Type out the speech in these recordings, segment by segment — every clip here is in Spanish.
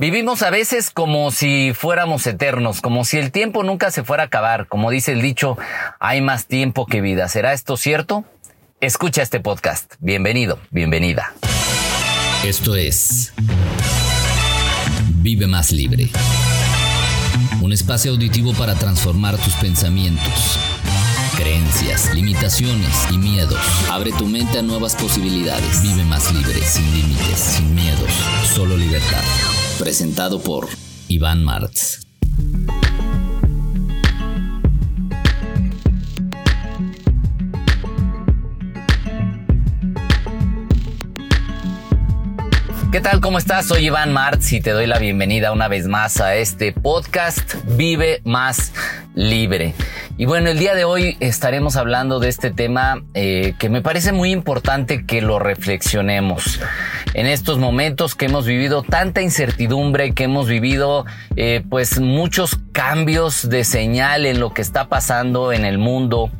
Vivimos a veces como si fuéramos eternos, como si el tiempo nunca se fuera a acabar. Como dice el dicho, hay más tiempo que vida. ¿Será esto cierto? Escucha este podcast. Bienvenido, bienvenida. Esto es Vive más libre. Un espacio auditivo para transformar tus pensamientos, creencias, limitaciones y miedos. Abre tu mente a nuevas posibilidades. Vive más libre, sin límites, sin miedos, solo libertad. Presentado por Iván Martz. ¿Qué tal? ¿Cómo estás? Soy Iván Martz y te doy la bienvenida una vez más a este podcast Vive más libre. Y bueno, el día de hoy estaremos hablando de este tema eh, que me parece muy importante que lo reflexionemos. En estos momentos que hemos vivido tanta incertidumbre, que hemos vivido eh, pues muchos cambios de señal en lo que está pasando en el mundo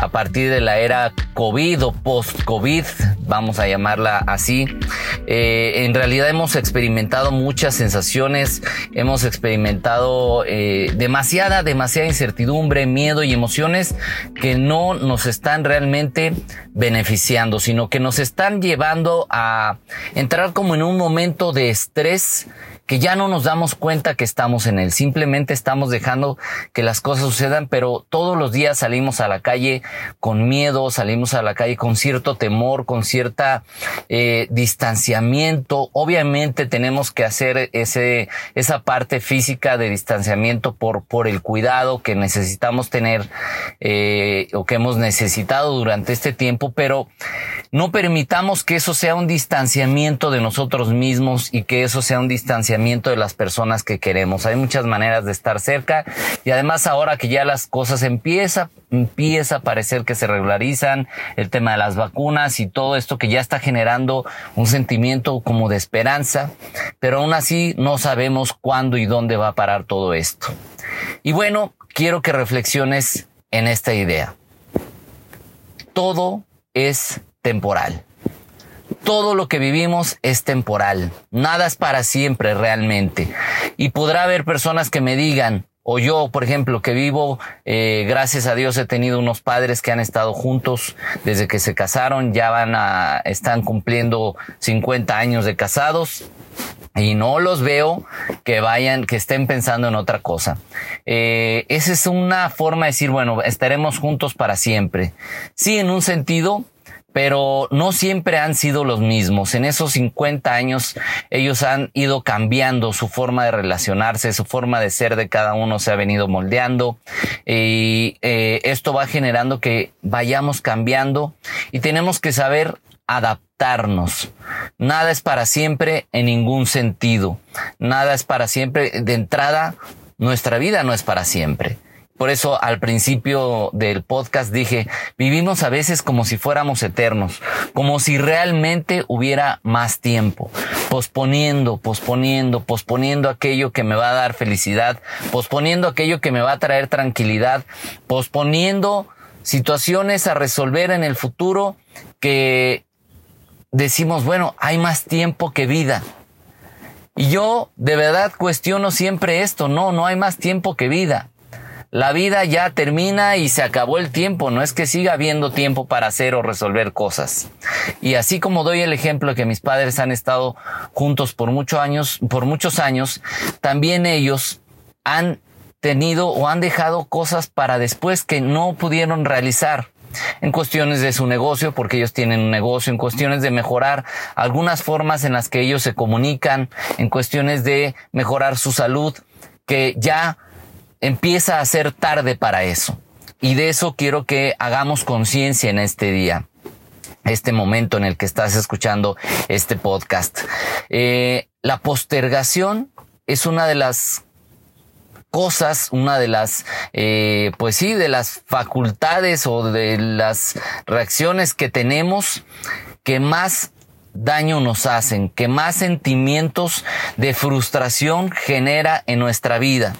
a partir de la era COVID o post-COVID, vamos a llamarla así. Eh, en realidad hemos experimentado muchas sensaciones, hemos experimentado demasiada, demasiada incertidumbre, miedo y emociones que no nos están realmente beneficiando, sino que nos están llevando a entrar como en un momento de estrés que ya no nos damos cuenta que estamos en él. Simplemente estamos dejando que las cosas sucedan, pero todos los días salimos a la calle con miedo, salimos a la calle con cierto temor, con cierta eh, distanciamiento. Obviamente tenemos que hacer ese, esa parte física de distanciamiento por, por el cuidado que necesitamos tener eh, o que hemos necesitado durante este tiempo, pero no permitamos que eso sea un distanciamiento de nosotros mismos y que eso sea un distanciamiento de las personas que queremos. Hay muchas maneras de estar cerca y además ahora que ya las cosas empieza, empieza a parecer que se regularizan, el tema de las vacunas y todo esto que ya está generando un sentimiento como de esperanza, pero aún así no sabemos cuándo y dónde va a parar todo esto. Y bueno, quiero que reflexiones en esta idea. Todo es temporal todo lo que vivimos es temporal. Nada es para siempre realmente. Y podrá haber personas que me digan, o yo, por ejemplo, que vivo, eh, gracias a Dios he tenido unos padres que han estado juntos desde que se casaron, ya van a, están cumpliendo 50 años de casados y no los veo que vayan, que estén pensando en otra cosa. Eh, esa es una forma de decir, bueno, estaremos juntos para siempre. Sí, en un sentido, pero no siempre han sido los mismos. En esos 50 años ellos han ido cambiando su forma de relacionarse, su forma de ser de cada uno se ha venido moldeando y eh, esto va generando que vayamos cambiando y tenemos que saber adaptarnos. Nada es para siempre en ningún sentido. Nada es para siempre. De entrada, nuestra vida no es para siempre. Por eso al principio del podcast dije, vivimos a veces como si fuéramos eternos, como si realmente hubiera más tiempo, posponiendo, posponiendo, posponiendo aquello que me va a dar felicidad, posponiendo aquello que me va a traer tranquilidad, posponiendo situaciones a resolver en el futuro que decimos, bueno, hay más tiempo que vida. Y yo de verdad cuestiono siempre esto, no, no hay más tiempo que vida la vida ya termina y se acabó el tiempo, no es que siga habiendo tiempo para hacer o resolver cosas. Y así como doy el ejemplo de que mis padres han estado juntos por muchos años, por muchos años, también ellos han tenido o han dejado cosas para después que no pudieron realizar en cuestiones de su negocio, porque ellos tienen un negocio, en cuestiones de mejorar algunas formas en las que ellos se comunican, en cuestiones de mejorar su salud, que ya empieza a ser tarde para eso. Y de eso quiero que hagamos conciencia en este día, este momento en el que estás escuchando este podcast. Eh, la postergación es una de las cosas, una de las, eh, pues sí, de las facultades o de las reacciones que tenemos que más daño nos hacen, que más sentimientos de frustración genera en nuestra vida.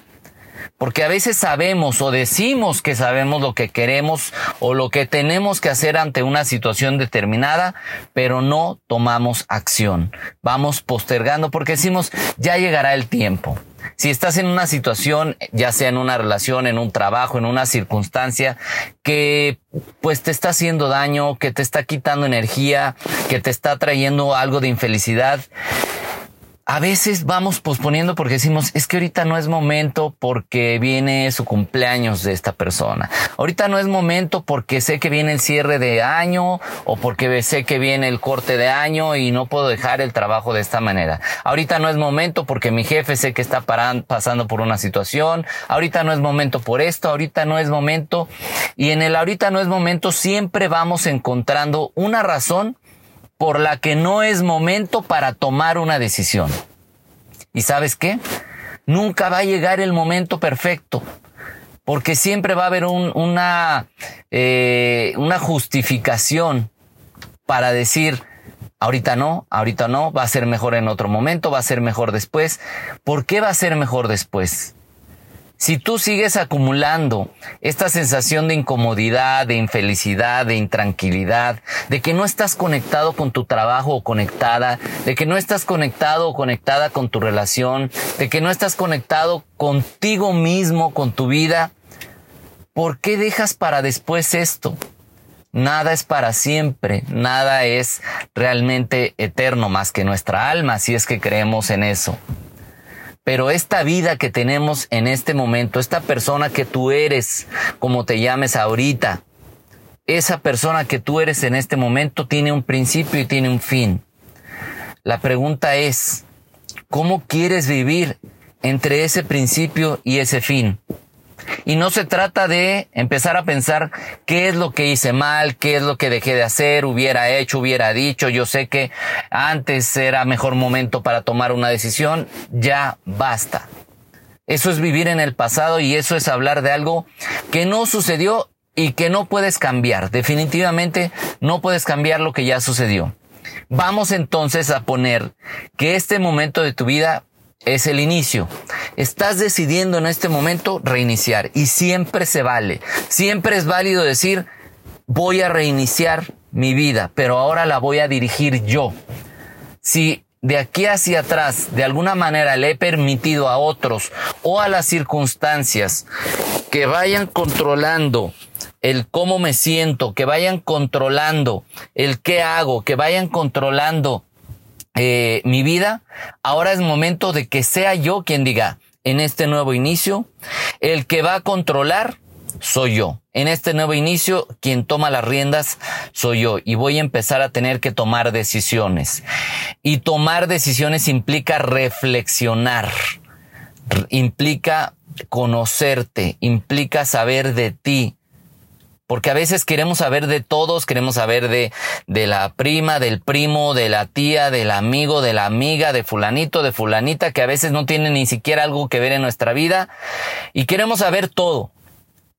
Porque a veces sabemos o decimos que sabemos lo que queremos o lo que tenemos que hacer ante una situación determinada, pero no tomamos acción. Vamos postergando porque decimos, ya llegará el tiempo. Si estás en una situación, ya sea en una relación, en un trabajo, en una circunstancia que pues te está haciendo daño, que te está quitando energía, que te está trayendo algo de infelicidad, a veces vamos posponiendo porque decimos, es que ahorita no es momento porque viene su cumpleaños de esta persona. Ahorita no es momento porque sé que viene el cierre de año o porque sé que viene el corte de año y no puedo dejar el trabajo de esta manera. Ahorita no es momento porque mi jefe sé que está pasando por una situación. Ahorita no es momento por esto. Ahorita no es momento. Y en el ahorita no es momento siempre vamos encontrando una razón por la que no es momento para tomar una decisión. ¿Y sabes qué? Nunca va a llegar el momento perfecto, porque siempre va a haber una, eh, una justificación para decir, ahorita no, ahorita no, va a ser mejor en otro momento, va a ser mejor después. ¿Por qué va a ser mejor después? Si tú sigues acumulando esta sensación de incomodidad, de infelicidad, de intranquilidad, de que no estás conectado con tu trabajo o conectada, de que no estás conectado o conectada con tu relación, de que no estás conectado contigo mismo, con tu vida, ¿por qué dejas para después esto? Nada es para siempre, nada es realmente eterno más que nuestra alma, si es que creemos en eso. Pero esta vida que tenemos en este momento, esta persona que tú eres, como te llames ahorita, esa persona que tú eres en este momento tiene un principio y tiene un fin. La pregunta es, ¿cómo quieres vivir entre ese principio y ese fin? Y no se trata de empezar a pensar qué es lo que hice mal, qué es lo que dejé de hacer, hubiera hecho, hubiera dicho. Yo sé que antes era mejor momento para tomar una decisión. Ya basta. Eso es vivir en el pasado y eso es hablar de algo que no sucedió y que no puedes cambiar. Definitivamente no puedes cambiar lo que ya sucedió. Vamos entonces a poner que este momento de tu vida es el inicio. Estás decidiendo en este momento reiniciar y siempre se vale. Siempre es válido decir, voy a reiniciar mi vida, pero ahora la voy a dirigir yo. Si de aquí hacia atrás de alguna manera le he permitido a otros o a las circunstancias que vayan controlando el cómo me siento, que vayan controlando el qué hago, que vayan controlando eh, mi vida, ahora es momento de que sea yo quien diga, en este nuevo inicio, el que va a controlar soy yo. En este nuevo inicio, quien toma las riendas soy yo y voy a empezar a tener que tomar decisiones. Y tomar decisiones implica reflexionar, implica conocerte, implica saber de ti, porque a veces queremos saber de todos, queremos saber de, de la prima, del primo, de la tía, del amigo, de la amiga, de fulanito, de fulanita, que a veces no tiene ni siquiera algo que ver en nuestra vida. Y queremos saber todo.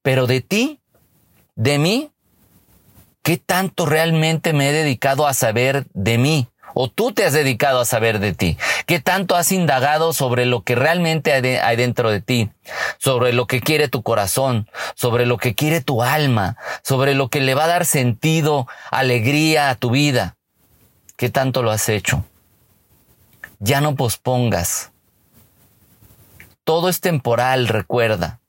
Pero de ti, de mí, ¿qué tanto realmente me he dedicado a saber de mí? ¿O tú te has dedicado a saber de ti? ¿Qué tanto has indagado sobre lo que realmente hay, dentro de ti? Sobre lo que quiere tu corazón, sobre lo que quiere tu alma, sobre lo que le va a dar sentido, alegría a tu vida. ¿Qué tanto lo has hecho? Ya no pospongas. Todo es temporal, recuerda.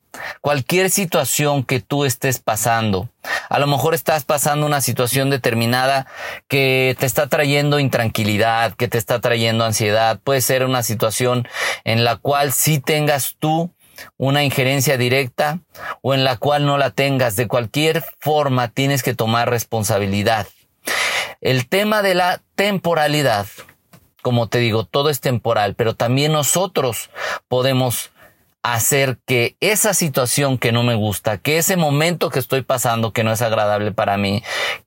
Cualquier situación que tú estés pasando, a lo mejor estás pasando una situación determinada que te está trayendo intranquilidad, que te está trayendo ansiedad, puede ser una situación en la cual sí tengas tú una injerencia directa o en la cual no la tengas. De cualquier forma tienes que tomar responsabilidad. El tema de la temporalidad, como te digo, todo es temporal, pero también nosotros podemos hacer que esa situación que no me gusta, que ese momento que estoy pasando que no es agradable para mí,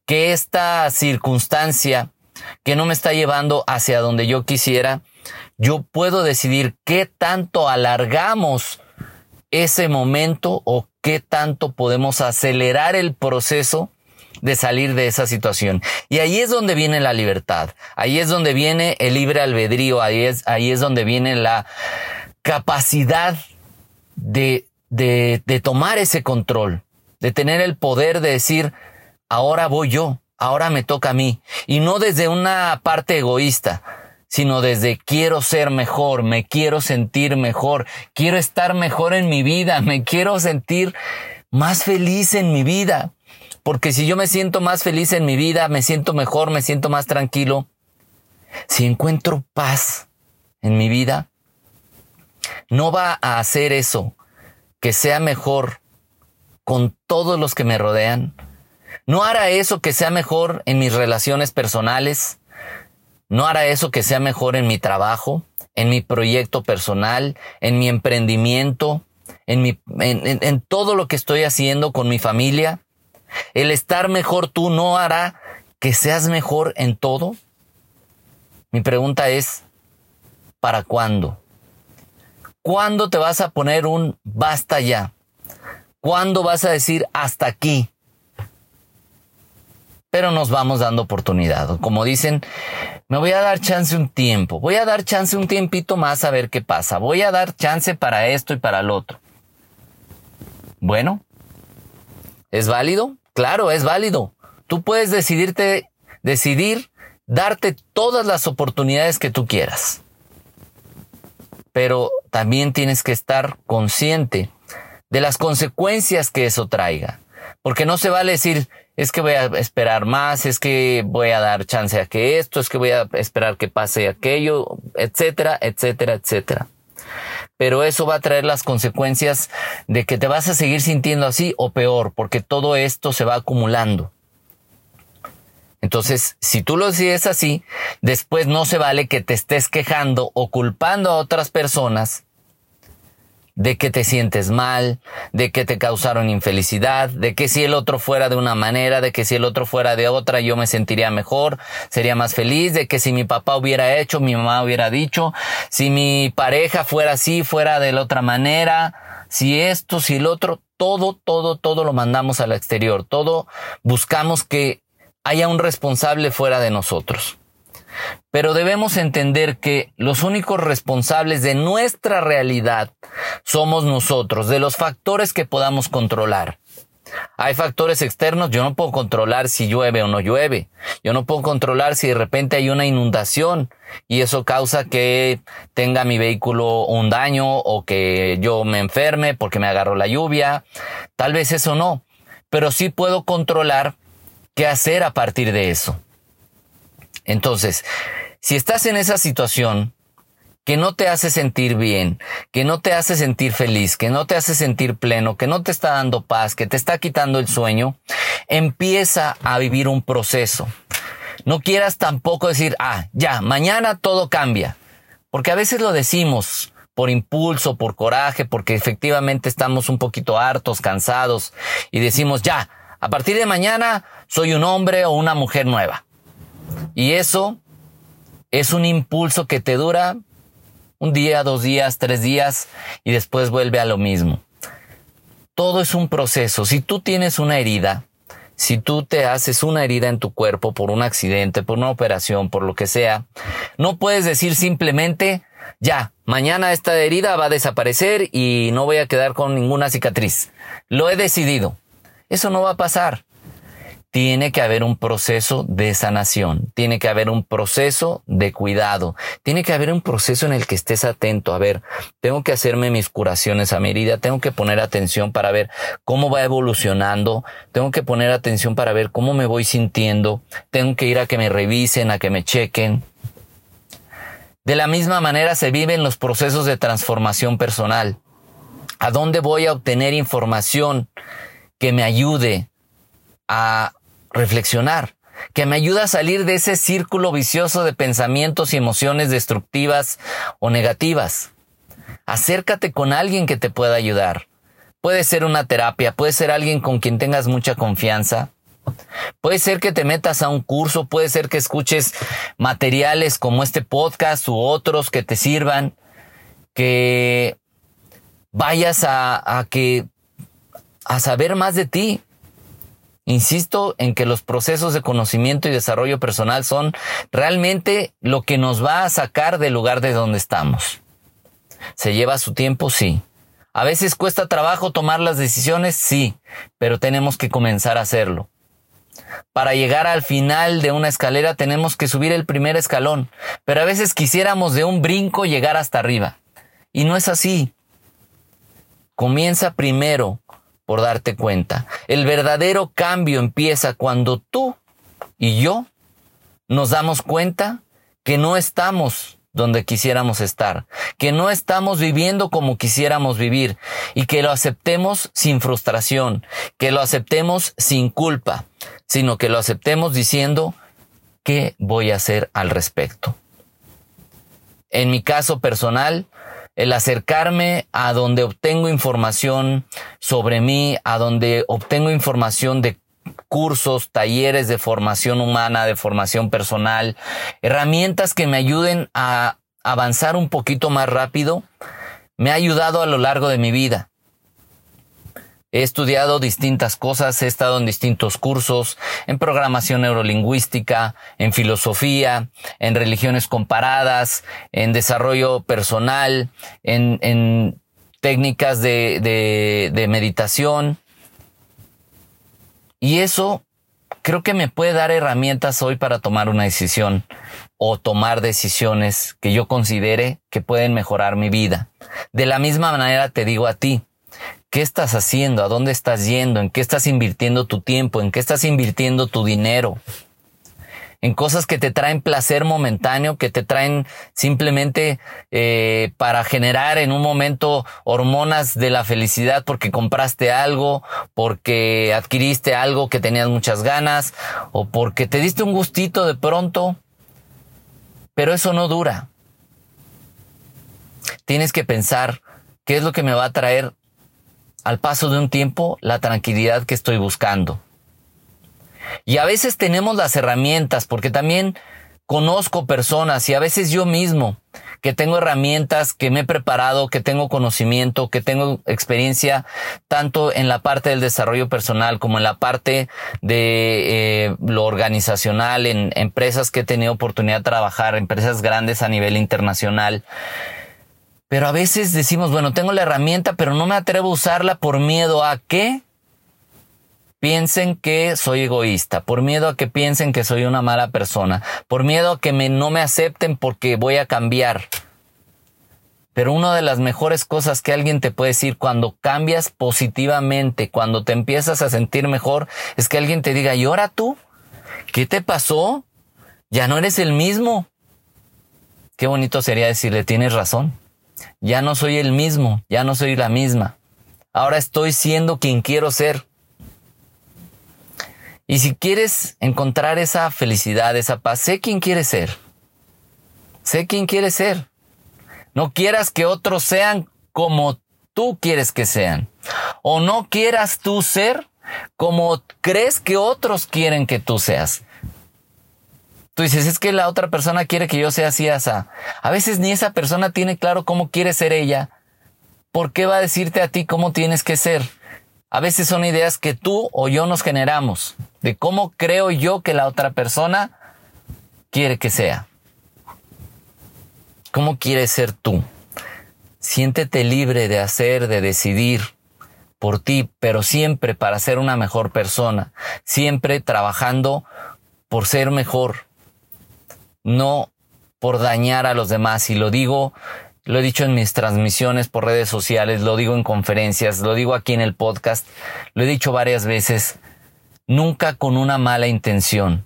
que esta circunstancia que no me está llevando hacia donde yo quisiera, yo puedo decidir qué tanto alargamos ese momento o qué tanto podemos acelerar el proceso de salir de esa situación. Y ahí es donde viene la libertad, ahí es donde viene el libre albedrío, ahí es, ahí es donde viene la capacidad de de, de tomar ese control, de tener el poder de decir, ahora voy yo, ahora me toca a mí. Y no desde una parte egoísta, sino desde quiero ser mejor, me quiero sentir mejor, quiero estar mejor en mi vida, me quiero sentir más feliz en mi vida. Porque si yo me siento más feliz en mi vida, me siento mejor, me siento más tranquilo, si encuentro paz en mi vida, no va a hacer eso que sea mejor con todos los que me rodean. No hará eso que sea mejor en mis relaciones personales. No hará eso que sea mejor en mi trabajo, en mi proyecto personal, en mi emprendimiento, en, todo lo que estoy haciendo con mi familia. El estar mejor tú no hará que seas mejor en todo. Mi pregunta es, ¿para cuándo? ¿Cuándo te vas a poner un basta ya? ¿Cuándo vas a decir hasta aquí? Pero nos vamos dando oportunidad. Como dicen, me voy a dar chance un tiempo. Voy a dar chance un tiempito más a ver qué pasa. Voy a dar chance para esto y para el otro. Bueno, ¿es válido? Claro, es válido. Tú puedes decidirte, decidir darte todas las oportunidades que tú quieras. Pero también tienes que estar consciente de las consecuencias que eso traiga. Porque no se vale decir, es que voy a esperar más, es que voy a dar chance a que esto, es que voy a esperar que pase aquello, etcétera, etcétera, etcétera. Pero eso va a traer las consecuencias de que te vas a seguir sintiendo así o peor, porque todo esto se va acumulando. Entonces, si tú lo decides así, después no se vale que te estés quejando o culpando a otras personas de que te sientes mal, de que te causaron infelicidad, de que si el otro fuera de una manera, de que si el otro fuera de otra, yo me sentiría mejor, sería más feliz, de que si mi papá hubiera hecho, mi mamá hubiera dicho, si mi pareja fuera así, fuera de la otra manera, si esto, si el otro, todo, todo, todo lo mandamos al exterior, todo buscamos que haya un responsable fuera de nosotros. Pero debemos entender que los únicos responsables de nuestra realidad somos nosotros, de los factores que podamos controlar. Hay factores externos, yo no puedo controlar si llueve o no llueve. Yo no puedo controlar si de repente hay una inundación y eso causa que tenga mi vehículo un daño o que yo me enferme porque me agarró la lluvia. Tal vez eso no, pero sí puedo controlar qué hacer a partir de eso. Entonces, si estás en esa situación que no te hace sentir bien, que no te hace sentir feliz, que no te hace sentir pleno, que no te está dando paz, que te está quitando el sueño, empieza a vivir un proceso. No quieras tampoco decir, ah, ya, mañana todo cambia. Porque a veces lo decimos por impulso, por coraje, porque efectivamente estamos un poquito hartos, cansados, y decimos, ya, a partir de mañana soy un hombre o una mujer nueva. Y eso es un impulso que te dura un día, dos días, tres días y después vuelve a lo mismo. Todo es un proceso. Si tú tienes una herida, si tú te haces una herida en tu cuerpo por un accidente, por una operación, por lo que sea, no puedes decir simplemente, ya, mañana esta herida va a desaparecer y no voy a quedar con ninguna cicatriz. Lo he decidido. Eso no va a pasar. Tiene que haber un proceso de sanación, tiene que haber un proceso de cuidado, tiene que haber un proceso en el que estés atento. A ver, tengo que hacerme mis curaciones a medida, tengo que poner atención para ver cómo va evolucionando, tengo que poner atención para ver cómo me voy sintiendo, tengo que ir a que me revisen, a que me chequen. De la misma manera se viven los procesos de transformación personal. ¿A dónde voy a obtener información? Que me ayude a reflexionar, que me ayude a salir de ese círculo vicioso de pensamientos y emociones destructivas o negativas. Acércate con alguien que te pueda ayudar. Puede ser una terapia, puede ser alguien con quien tengas mucha confianza. Puede ser que te metas a un curso, puede ser que escuches materiales como este podcast u otros que te sirvan, que vayas a, que a saber más de ti. Insisto en que los procesos de conocimiento y desarrollo personal son realmente lo que nos va a sacar del lugar de donde estamos. ¿Se lleva su tiempo? Sí. A veces cuesta trabajo tomar las decisiones, sí, pero tenemos que comenzar a hacerlo. Para llegar al final de una escalera tenemos que subir el primer escalón, pero a veces quisiéramos de un brinco llegar hasta arriba. Y no es así. Comienza primero por darte cuenta. El verdadero cambio empieza cuando tú y yo nos damos cuenta que no estamos donde quisiéramos estar, que no estamos viviendo como quisiéramos vivir y que lo aceptemos sin frustración, que lo aceptemos sin culpa, sino que lo aceptemos diciendo, ¿qué voy a hacer al respecto? En mi caso personal, el acercarme a donde obtengo información sobre mí, a donde obtengo información de cursos, talleres de formación humana, de formación personal, herramientas que me ayuden a avanzar un poquito más rápido, me ha ayudado a lo largo de mi vida. He estudiado distintas cosas, he estado en distintos cursos, en programación neurolingüística, en filosofía, en religiones comparadas, en desarrollo personal, en, técnicas de, meditación. Y eso creo que me puede dar herramientas hoy para tomar una decisión o tomar decisiones que yo considere que pueden mejorar mi vida. De la misma manera te digo a ti, ¿Qué estás haciendo? ¿A dónde estás yendo? ¿En qué estás invirtiendo tu tiempo? ¿En qué estás invirtiendo tu dinero? En cosas que te traen placer momentáneo, que te traen simplemente eh, para generar en un momento hormonas de la felicidad porque compraste algo, porque adquiriste algo que tenías muchas ganas o porque te diste un gustito de pronto. Pero eso no dura. Tienes que pensar qué es lo que me va a traer al paso de un tiempo la tranquilidad que estoy buscando. Y a veces tenemos las herramientas, porque también conozco personas y a veces yo mismo que tengo herramientas, que me he preparado, que tengo conocimiento, que tengo experiencia tanto en la parte del desarrollo personal como en la parte de eh, lo organizacional, en empresas que he tenido oportunidad de trabajar, empresas grandes a nivel internacional. Pero a veces decimos, bueno, tengo la herramienta, pero no me atrevo a usarla por miedo a que piensen que soy egoísta, por miedo a que piensen que soy una mala persona, por miedo a que no me acepten porque voy a cambiar. Pero una de las mejores cosas que alguien te puede decir cuando cambias positivamente, cuando te empiezas a sentir mejor, es que alguien te diga, ¿y ahora tú? ¿Qué te pasó? Ya no eres el mismo. Qué bonito sería decirle, tienes razón ya no soy el mismo, ya no soy la misma. Ahora estoy siendo quien quiero ser. Y si quieres encontrar esa felicidad, esa paz, sé quién quieres ser. Sé quién quieres ser. No quieras que otros sean como tú quieres que sean. O no quieras tú ser como crees que otros quieren que tú seas. Tú dices, es que la otra persona quiere que yo sea así, asa. A veces ni esa persona tiene claro cómo quiere ser ella. ¿Por qué va a decirte a ti cómo tienes que ser? A veces son ideas que tú o yo nos generamos de cómo creo yo que la otra persona quiere que sea. ¿Cómo quieres ser tú? Siéntete libre de hacer, de decidir por ti, pero siempre para ser una mejor persona, siempre trabajando por ser mejor, no por dañar a los demás. Y lo digo, lo he dicho en mis transmisiones por redes sociales, lo digo en conferencias, lo digo aquí en el podcast, lo he dicho varias veces, nunca con una mala intención.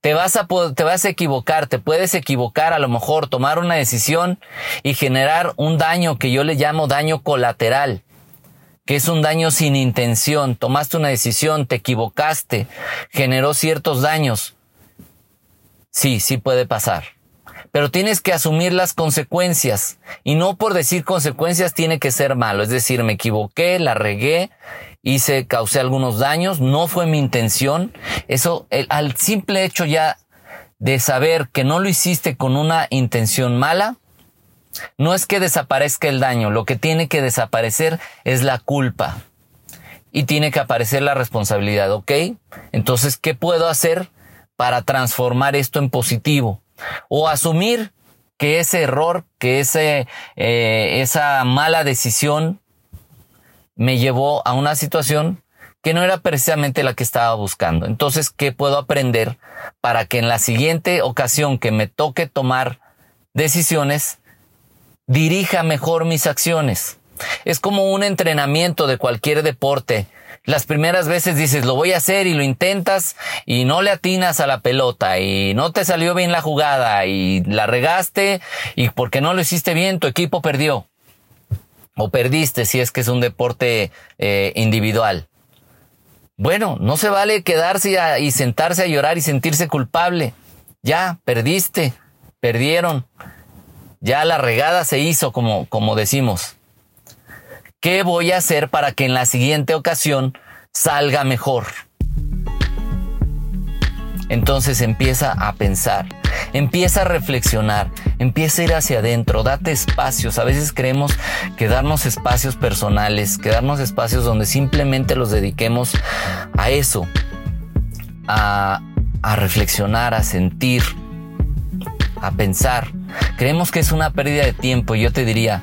Te vas a, te vas a equivocar, te puedes equivocar, a lo mejor tomar una decisión y generar un daño que yo le llamo daño colateral, que es un daño sin intención. Tomaste una decisión, te equivocaste, generó ciertos daños. Sí, sí puede pasar. Pero tienes que asumir las consecuencias. Y no por decir consecuencias tiene que ser malo. Es decir, me equivoqué, la regué, hice, causé algunos daños, no fue mi intención. Eso, al simple hecho ya de saber que no lo hiciste con una intención mala, no es que desaparezca el daño, lo que tiene que desaparecer es la culpa. Y tiene que aparecer la responsabilidad, ¿ok? Entonces, ¿qué puedo hacer? Para transformar esto en positivo o asumir que ese error, que ese, eh, esa mala decisión me llevó a una situación que no era precisamente la que estaba buscando. Entonces, ¿qué puedo aprender para que en la siguiente ocasión que me toque tomar decisiones, dirija mejor mis acciones? Es como un entrenamiento de cualquier deporte. Las primeras veces dices, lo voy a hacer y lo intentas y no le atinas a la pelota y no te salió bien la jugada y la regaste y porque no lo hiciste bien tu equipo perdió. O perdiste si es que es un deporte eh, individual. Bueno, no se vale quedarse y sentarse a llorar y sentirse culpable. Ya, perdiste, perdieron. Ya la regada se hizo, como, como decimos. ¿Qué voy a hacer para que en la siguiente ocasión salga mejor? Entonces empieza a pensar, empieza a reflexionar, empieza a ir hacia adentro, date espacios. A veces creemos que darnos espacios personales, que darnos espacios donde simplemente los dediquemos a eso, a, a reflexionar, a sentir, a pensar. Creemos que es una pérdida de tiempo y yo te diría,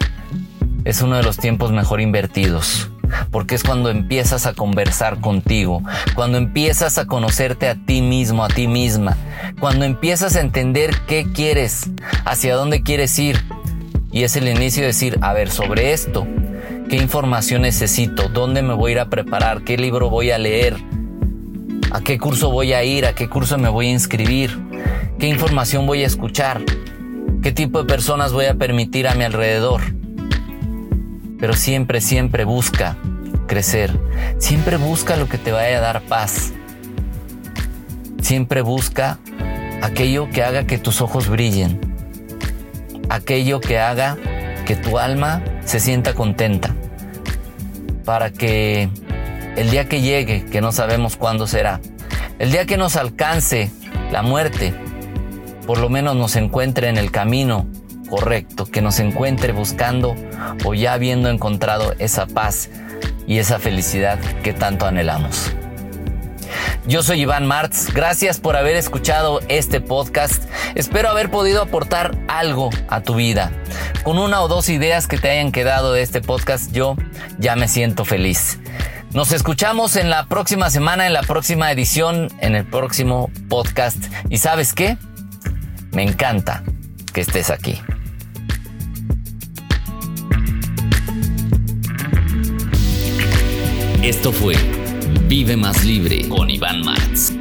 es uno de los tiempos mejor invertidos porque es cuando empiezas a conversar contigo, cuando empiezas a conocerte a ti mismo, a ti misma, cuando empiezas a entender qué quieres, hacia dónde quieres ir. Y es el inicio de decir, a ver, sobre esto, ¿qué información necesito? ¿Dónde me voy a ir a preparar? ¿Qué libro voy a leer? ¿A qué curso voy a ir? ¿A qué curso me voy a inscribir? ¿Qué información voy a escuchar? ¿Qué tipo de personas voy a permitir a mi alrededor? Pero siempre, siempre busca crecer. Siempre busca lo que te vaya a dar paz. Siempre busca aquello que haga que tus ojos brillen. Aquello que haga que tu alma se sienta contenta. Para que el día que llegue, que no sabemos cuándo será, el día que nos alcance la muerte, por lo menos nos encuentre en el camino correcto, que nos encuentre buscando o ya habiendo encontrado esa paz y esa felicidad que tanto anhelamos. Yo soy Iván Martz, gracias por haber escuchado este podcast. Espero haber podido aportar algo a tu vida. Con una o dos ideas que te hayan quedado de este podcast, yo ya me siento feliz. Nos escuchamos en la próxima semana, en la próxima edición, en el próximo podcast. ¿Y sabes qué? Me encanta que estés aquí. Esto fue Vive Más Libre con Iván Martz.